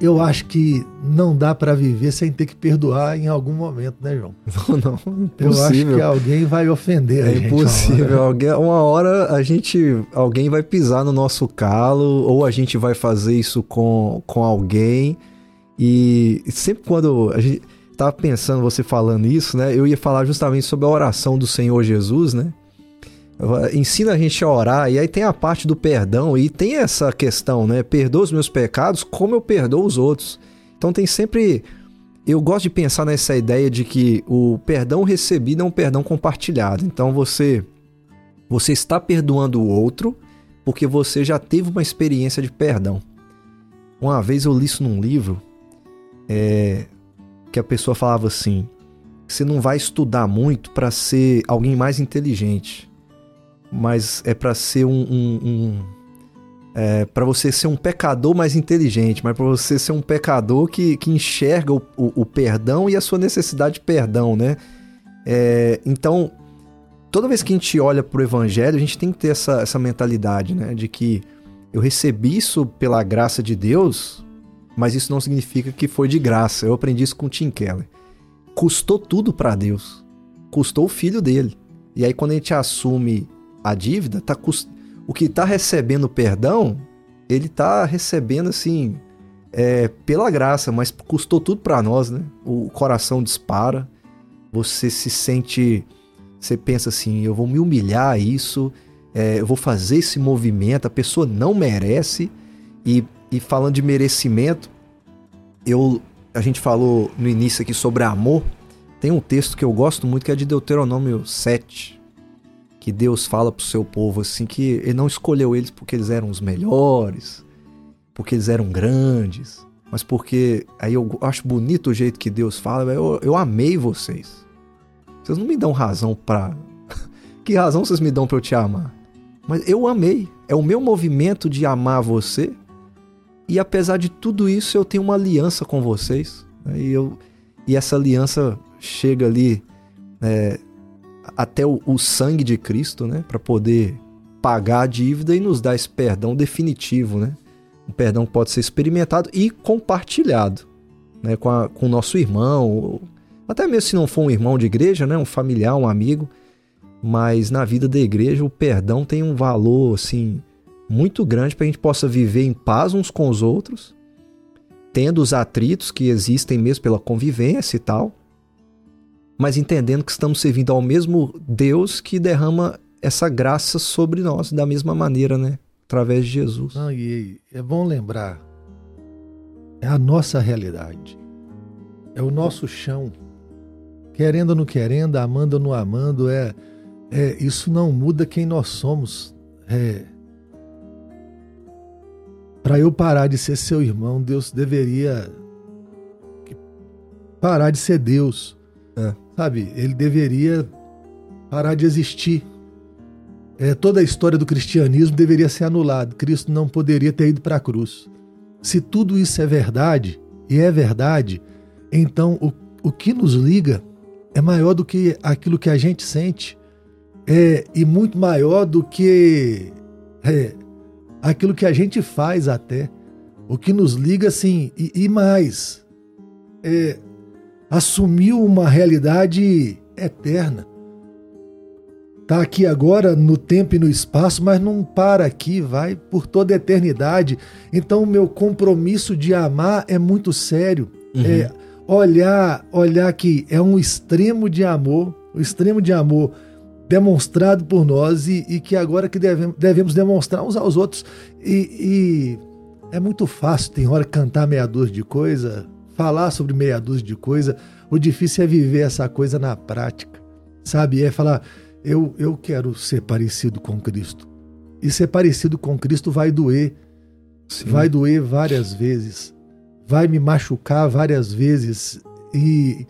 eu acho que não dá para viver sem ter que perdoar em algum momento, né, João? Não, não, impossível. Eu acho que alguém vai ofender é a gente. impossível. Uma hora. Alguém, uma hora a gente, alguém vai pisar no nosso calo ou a gente vai fazer isso com, com alguém. E sempre quando a gente tava pensando você falando isso, né? Eu ia falar justamente sobre a oração do Senhor Jesus, né? Ensina a gente a orar, e aí tem a parte do perdão, e tem essa questão, né? Perdoa os meus pecados como eu perdoo os outros. Então tem sempre. Eu gosto de pensar nessa ideia de que o perdão recebido é um perdão compartilhado. Então você. Você está perdoando o outro porque você já teve uma experiência de perdão. Uma vez eu li isso num livro é, que a pessoa falava assim: você não vai estudar muito para ser alguém mais inteligente mas é para ser um, um, um é, para você ser um pecador mais inteligente, mas para você ser um pecador que, que enxerga o, o, o, perdão e a sua necessidade de perdão, né? É, então, toda vez que a gente olha para o evangelho, a gente tem que ter essa, essa mentalidade, né? De que eu recebi isso pela graça de Deus, mas isso não significa que foi de graça. Eu aprendi isso com Tim Keller. Custou tudo para Deus. Custou o filho dele. E aí, quando a gente assume a dívida, tá cust... o que está recebendo perdão, ele está recebendo assim é, pela graça, mas custou tudo para nós, né? O coração dispara, você se sente, você pensa assim, eu vou me humilhar a isso, é, eu vou fazer esse movimento, a pessoa não merece. E, e falando de merecimento, eu a gente falou no início aqui sobre amor. Tem um texto que eu gosto muito que é de Deuteronômio 7, que Deus fala pro seu povo assim que ele não escolheu eles porque eles eram os melhores, porque eles eram grandes, mas porque aí eu acho bonito o jeito que Deus fala, eu, eu amei vocês. Vocês não me dão razão para que razão vocês me dão para eu te amar? Mas eu amei, é o meu movimento de amar você. E apesar de tudo isso, eu tenho uma aliança com vocês. Né? E, eu, e essa aliança chega ali é, até o, o sangue de Cristo, né, para poder pagar a dívida e nos dar esse perdão definitivo, né? Um perdão que pode ser experimentado e compartilhado, né, com, a, com o nosso irmão, ou, até mesmo se não for um irmão de igreja, né, um familiar, um amigo, mas na vida da igreja o perdão tem um valor assim muito grande para a gente possa viver em paz uns com os outros, tendo os atritos que existem mesmo pela convivência e tal, mas entendendo que estamos servindo ao mesmo Deus que derrama essa graça sobre nós da mesma maneira, né? Através de Jesus. Não, e é bom lembrar, é a nossa realidade, é o nosso chão. Querendo ou não querendo, amando ou não amando, é, é isso não muda quem nós somos. É, Para eu parar de ser seu irmão, Deus deveria parar de ser Deus. É. Sabe, ele deveria parar de existir. É, toda a história do cristianismo deveria ser anulada. Cristo não poderia ter ido para a cruz. Se tudo isso é verdade, e é verdade, então o, o que nos liga é maior do que aquilo que a gente sente, é, e muito maior do que é, aquilo que a gente faz até. O que nos liga, assim, e, e mais, é, assumiu uma realidade eterna. Está aqui agora no tempo e no espaço, mas não para aqui, vai por toda a eternidade. Então, o meu compromisso de amar é muito sério. Uhum. É olhar, olhar que é um extremo de amor, o um extremo de amor demonstrado por nós e, e que agora que devemos, devemos, demonstrar uns aos outros. E, e é muito fácil, tem hora, cantar meia dúzia de coisa, falar sobre meia dúzia de coisa. O difícil é viver essa coisa na prática, sabe? É falar, eu, eu quero ser parecido com Cristo. E ser parecido com Cristo vai doer. Sim. Vai doer várias vezes. Vai me machucar várias vezes. E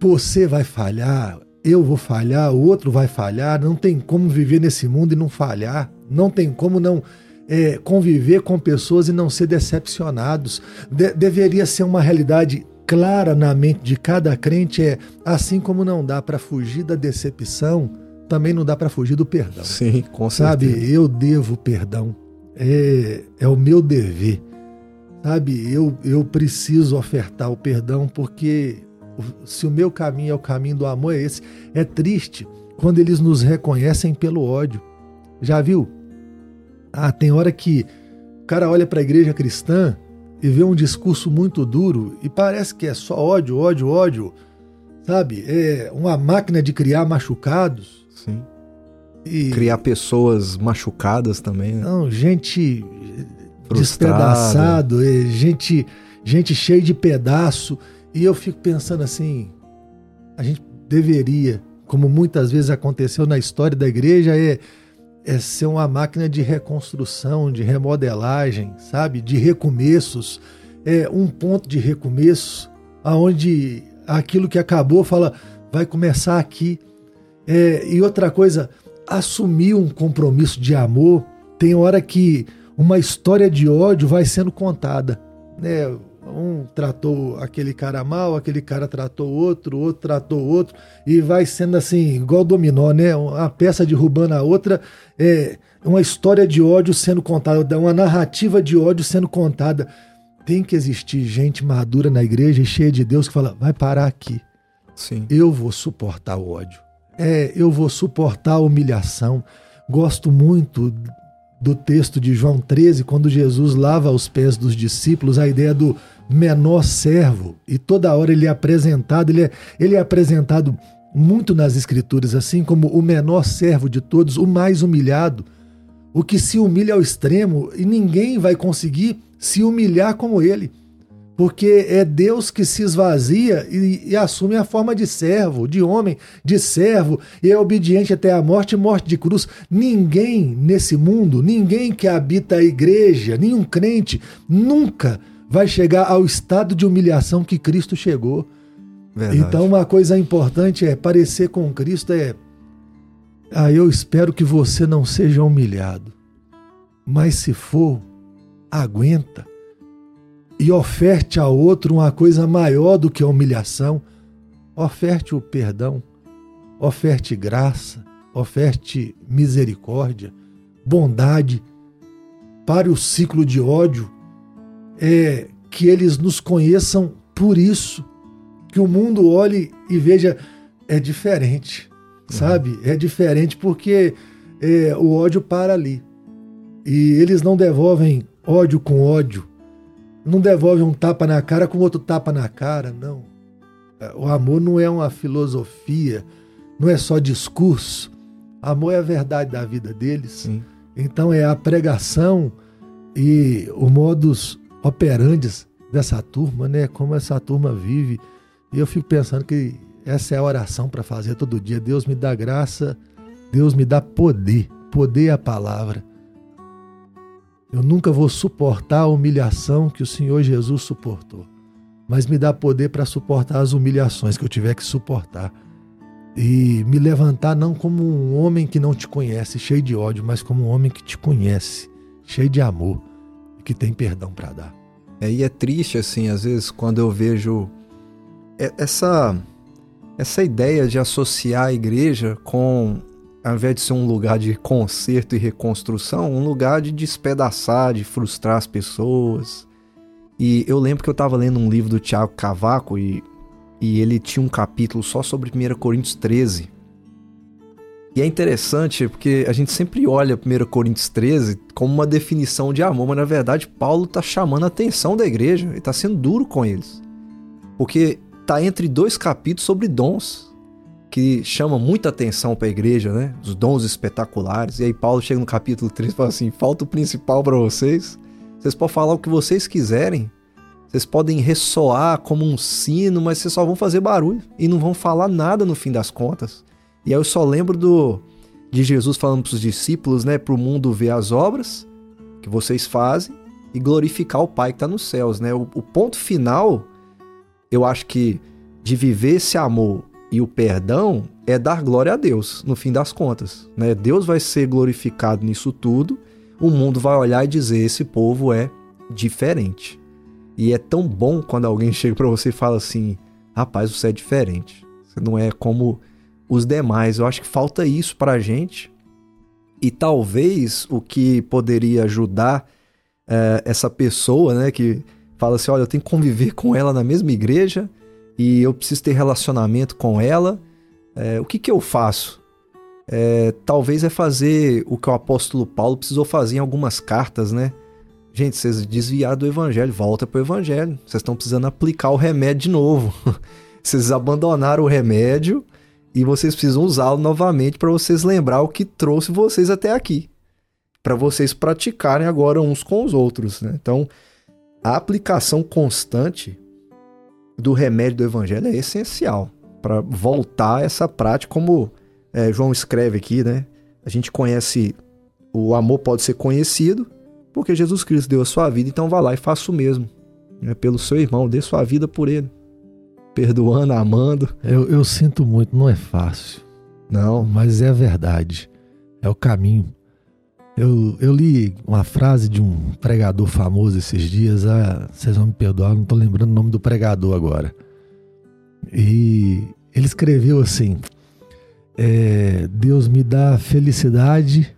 você vai falhar, eu vou falhar, o outro vai falhar. Não tem como viver nesse mundo e não falhar. Não tem como não é, conviver com pessoas e não ser decepcionados. De deveria ser uma realidade clara na mente de cada crente é assim como não dá para fugir da decepção, também não dá para fugir do perdão. Sim, com certeza. Sabe, eu devo perdão. É, é o meu dever. Sabe, eu, eu preciso ofertar o perdão porque se o meu caminho é o caminho do amor, é esse. É triste quando eles nos reconhecem pelo ódio. Já viu? Ah, tem hora que o cara olha para a igreja cristã e vê um discurso muito duro e parece que é só ódio, ódio, ódio. Sabe? É uma máquina de criar machucados. Sim. E... Criar pessoas machucadas também, né? Não, gente despedaçado, gente, gente cheia de pedaço. E eu fico pensando assim, a gente deveria, como muitas vezes aconteceu na história da igreja, é, é ser uma máquina de reconstrução, de remodelagem, sabe? De recomeços. É um ponto de recomeço, aonde aquilo que acabou fala, vai começar aqui. É, e outra coisa, assumir um compromisso de amor. Tem hora que uma história de ódio vai sendo contada. Né? Um tratou aquele cara mal, aquele cara tratou outro, outro tratou outro, e vai sendo assim, igual dominó, né? Uma peça derrubando a outra, é uma história de ódio sendo contada, uma narrativa de ódio sendo contada. Tem que existir gente madura na igreja e cheia de Deus que fala: vai parar aqui. Sim. Eu vou suportar o ódio. É, eu vou suportar a humilhação. Gosto muito do texto de João 13, quando Jesus lava os pés dos discípulos, a ideia do menor servo. E toda hora ele é apresentado, ele é, ele é apresentado muito nas Escrituras, assim como o menor servo de todos, o mais humilhado, o que se humilha ao extremo, e ninguém vai conseguir se humilhar como ele porque é Deus que se esvazia e, e, assume a forma de servo, de homem, de servo, e é obediente até a morte morte de cruz. Ninguém nesse mundo, ninguém que habita a igreja, nenhum crente, nunca vai chegar ao estado de humilhação que Cristo chegou. Verdade. Então, uma coisa importante é parecer com Cristo é. Ah, eu espero que você não seja humilhado. Mas se for, aguenta e oferte a outro uma coisa maior do que a humilhação, oferte o perdão, oferte graça, oferte misericórdia, bondade, pare o ciclo de ódio, é que eles nos conheçam por isso, que o mundo olhe e veja é diferente, uhum. sabe? É diferente porque é, o ódio para ali e eles não devolvem ódio com ódio não devolve um tapa na cara com outro tapa na cara, não. O amor não é uma filosofia, não é só discurso. Amor é a verdade da vida deles. Sim. Então é a pregação e o modus operandi dessa turma, né? Como essa turma vive. E eu fico pensando que essa é a oração para fazer todo dia. Deus me dá graça, Deus me dá poder. Poder é a palavra eu nunca vou suportar a humilhação que o Senhor Jesus suportou, mas me dá poder para suportar as humilhações que eu tiver que suportar. E me levantar não como um homem que não te conhece, cheio de ódio, mas como um homem que te conhece, cheio de amor que tem perdão para dar. É, e é triste, assim, às vezes, quando eu vejo essa, essa ideia de associar a igreja com ao invés de ser um lugar de conserto e reconstrução, um lugar de despedaçar, de frustrar as pessoas. E eu lembro que eu estava lendo um livro do Tiago Cavaco e, e ele tinha um capítulo só sobre 1 Coríntios 13. E é interessante porque a gente sempre olha 1 Coríntios 13 como uma definição de amor, mas na verdade Paulo está chamando a atenção da igreja, ele está sendo duro com eles. Porque está entre dois capítulos sobre dons que chama muita atenção para a igreja, né? Os dons espetaculares. E aí Paulo chega no capítulo 3 e fala assim: falta o principal para vocês. Vocês podem falar o que vocês quiserem. Vocês podem ressoar como um sino, mas vocês só vão fazer barulho e não vão falar nada no fim das contas. E aí eu só lembro do de Jesus falando para os discípulos, né, para o mundo ver as obras que vocês fazem e glorificar o Pai que está nos céus, né? O, o ponto final, eu acho que de viver esse amor e o perdão é dar glória a Deus, no fim das contas. Né? Deus vai ser glorificado nisso tudo, o mundo vai olhar e dizer: esse povo é diferente. E é tão bom quando alguém chega para você e fala assim: rapaz, você é diferente. Você não é como os demais. Eu acho que falta isso para a gente. E talvez o que poderia ajudar é, essa pessoa, né, que fala assim: olha, eu tenho que conviver com ela na mesma igreja e eu preciso ter relacionamento com ela. É, o que, que eu faço? É, talvez é fazer o que o apóstolo Paulo precisou fazer em algumas cartas, né? Gente, vocês desviaram do evangelho, volta pro evangelho. Vocês estão precisando aplicar o remédio de novo. vocês abandonaram o remédio e vocês precisam usá-lo novamente para vocês lembrar o que trouxe vocês até aqui. Para vocês praticarem agora uns com os outros, né? Então, a aplicação constante do remédio do evangelho é essencial para voltar essa prática, como é, João escreve aqui, né? A gente conhece, o amor pode ser conhecido porque Jesus Cristo deu a sua vida, então vá lá e faça o mesmo. Né? Pelo seu irmão, dê sua vida por ele. Perdoando, amando. Eu, eu sinto muito, não é fácil. Não. Mas é a verdade. É o caminho. Eu, eu li uma frase de um pregador famoso esses dias. Ah, vocês vão me perdoar, não estou lembrando o nome do pregador agora. E ele escreveu assim: é, Deus me dá felicidade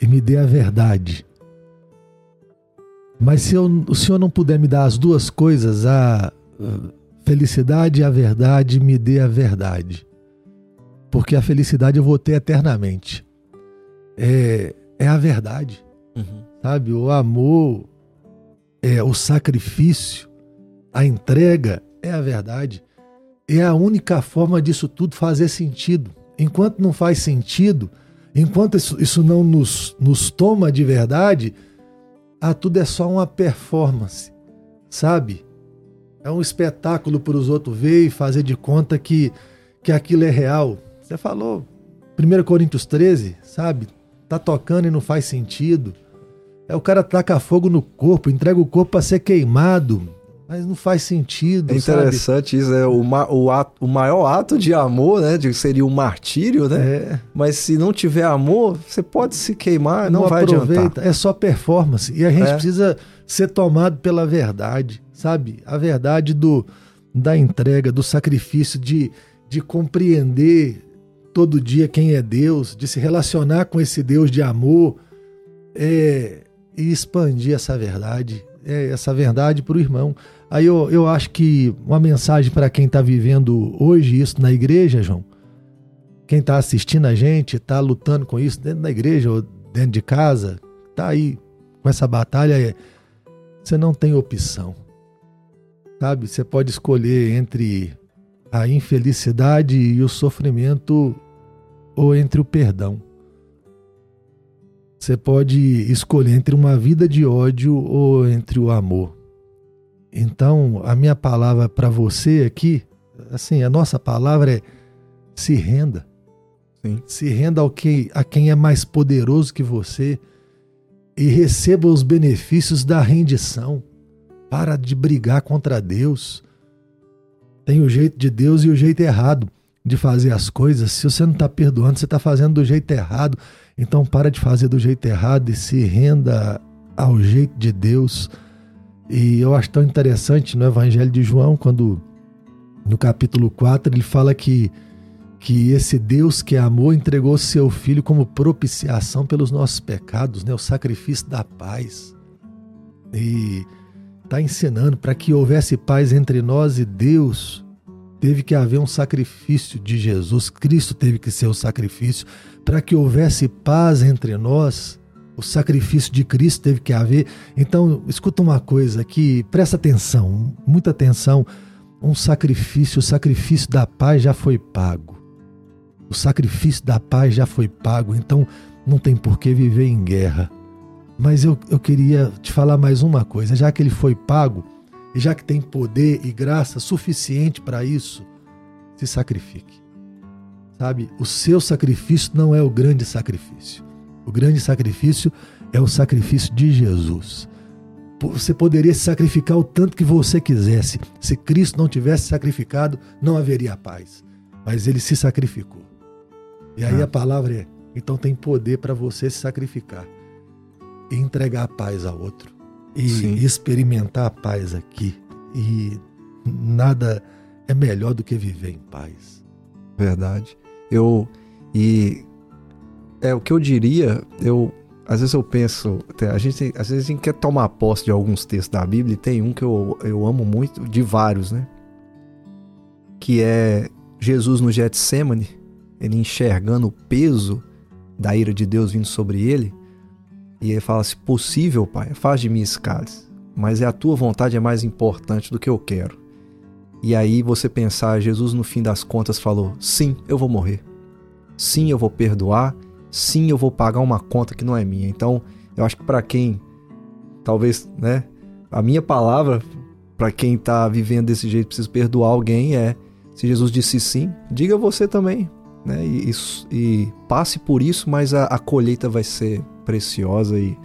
e me dê a verdade. Mas se eu, o Senhor não puder me dar as duas coisas, a felicidade e a verdade, me dê a verdade. Porque a felicidade eu vou ter eternamente. É, é a verdade. Uhum. Sabe? O amor, é o sacrifício, a entrega é a verdade. É a única forma disso tudo fazer sentido. Enquanto não faz sentido, enquanto isso, isso não nos, nos toma de verdade, ah, tudo é só uma performance, sabe? É um espetáculo para os outros ver e fazer de conta que, que aquilo é real. Você falou 1 Coríntios 13, sabe? Tá tocando e não faz sentido. É o cara taca fogo no corpo, entrega o corpo para ser queimado. Mas não faz sentido. É interessante sabe? isso, é o, ma o, ato, o maior ato de amor, né? De, seria o martírio, né? É. Mas se não tiver amor, você pode se queimar, não, não vai aproveita, adiantar. É só performance. E a gente é. precisa ser tomado pela verdade, sabe? A verdade do, da entrega, do sacrifício, de, de compreender todo dia quem é Deus, de se relacionar com esse Deus de amor é, e expandir essa verdade, é, essa verdade para o irmão. Aí eu, eu acho que uma mensagem para quem está vivendo hoje isso na igreja, João, quem está assistindo a gente, está lutando com isso dentro da igreja ou dentro de casa, está aí com essa batalha, é, você não tem opção. Sabe? Você pode escolher entre a infelicidade e o sofrimento ou entre o perdão. Você pode escolher entre uma vida de ódio ou entre o amor. Então, a minha palavra para você aqui, assim, a nossa palavra é se renda. Sim. Se renda ao que, a quem é mais poderoso que você e receba os benefícios da rendição. Para de brigar contra Deus. Tem o jeito de Deus e o jeito errado de fazer as coisas. Se você não está perdoando, você está fazendo do jeito errado. Então para de fazer do jeito errado e se renda ao jeito de Deus e eu acho tão interessante no Evangelho de João, quando no capítulo 4 ele fala que, que esse Deus que amor entregou seu Filho como propiciação pelos nossos pecados, né? o sacrifício da paz. E está ensinando para que houvesse paz entre nós e Deus, teve que haver um sacrifício de Jesus, Cristo teve que ser o sacrifício. Para que houvesse paz entre nós, o sacrifício de Cristo teve que haver. Então, escuta uma coisa que presta atenção, muita atenção. Um sacrifício, o sacrifício da paz já foi pago. O sacrifício da paz já foi pago, então não tem por que viver em guerra. Mas eu, eu queria te falar mais uma coisa: já que ele foi pago, e já que tem poder e graça suficiente para isso, se sacrifique. Sabe, o seu sacrifício não é o grande sacrifício. O grande sacrifício é o sacrifício de Jesus. Você poderia se sacrificar o tanto que você quisesse. Se Cristo não tivesse sacrificado, não haveria paz. Mas ele se sacrificou. E aí ah. a palavra é: então tem poder para você se sacrificar e entregar a paz ao outro e Sim. experimentar a paz aqui. E nada é melhor do que viver em paz. Verdade. Eu e é o que eu diria, eu às vezes eu penso, a gente, às vezes a gente quer tomar posse de alguns textos da Bíblia e tem um que eu, eu amo muito, de vários, né? Que é Jesus no Getsemane, ele enxergando o peso da ira de Deus vindo sobre ele, e ele fala: Se possível, Pai, faz de mim esse cálice, mas é a tua vontade é mais importante do que eu quero. E aí você pensar, Jesus no fim das contas falou: Sim, eu vou morrer. Sim, eu vou perdoar. Sim, eu vou pagar uma conta que não é minha. Então, eu acho que para quem talvez, né, a minha palavra para quem tá vivendo desse jeito precisa perdoar alguém é se Jesus disse sim, diga você também, né? E, e, e passe por isso, mas a, a, colheita vai ser preciosa e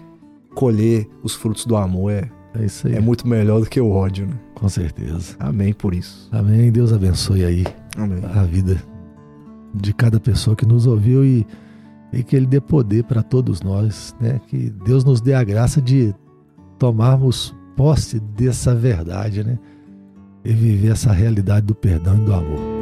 colher os frutos do amor é, é, isso aí. é muito melhor do que o ódio, né? Com certeza. Amém por isso. Amém. Deus abençoe aí Amém. a vida de cada pessoa que nos ouviu e, e que Ele dê poder para todos nós, né? Que Deus nos dê a graça de tomarmos posse dessa verdade, né? E viver essa realidade do perdão e do amor.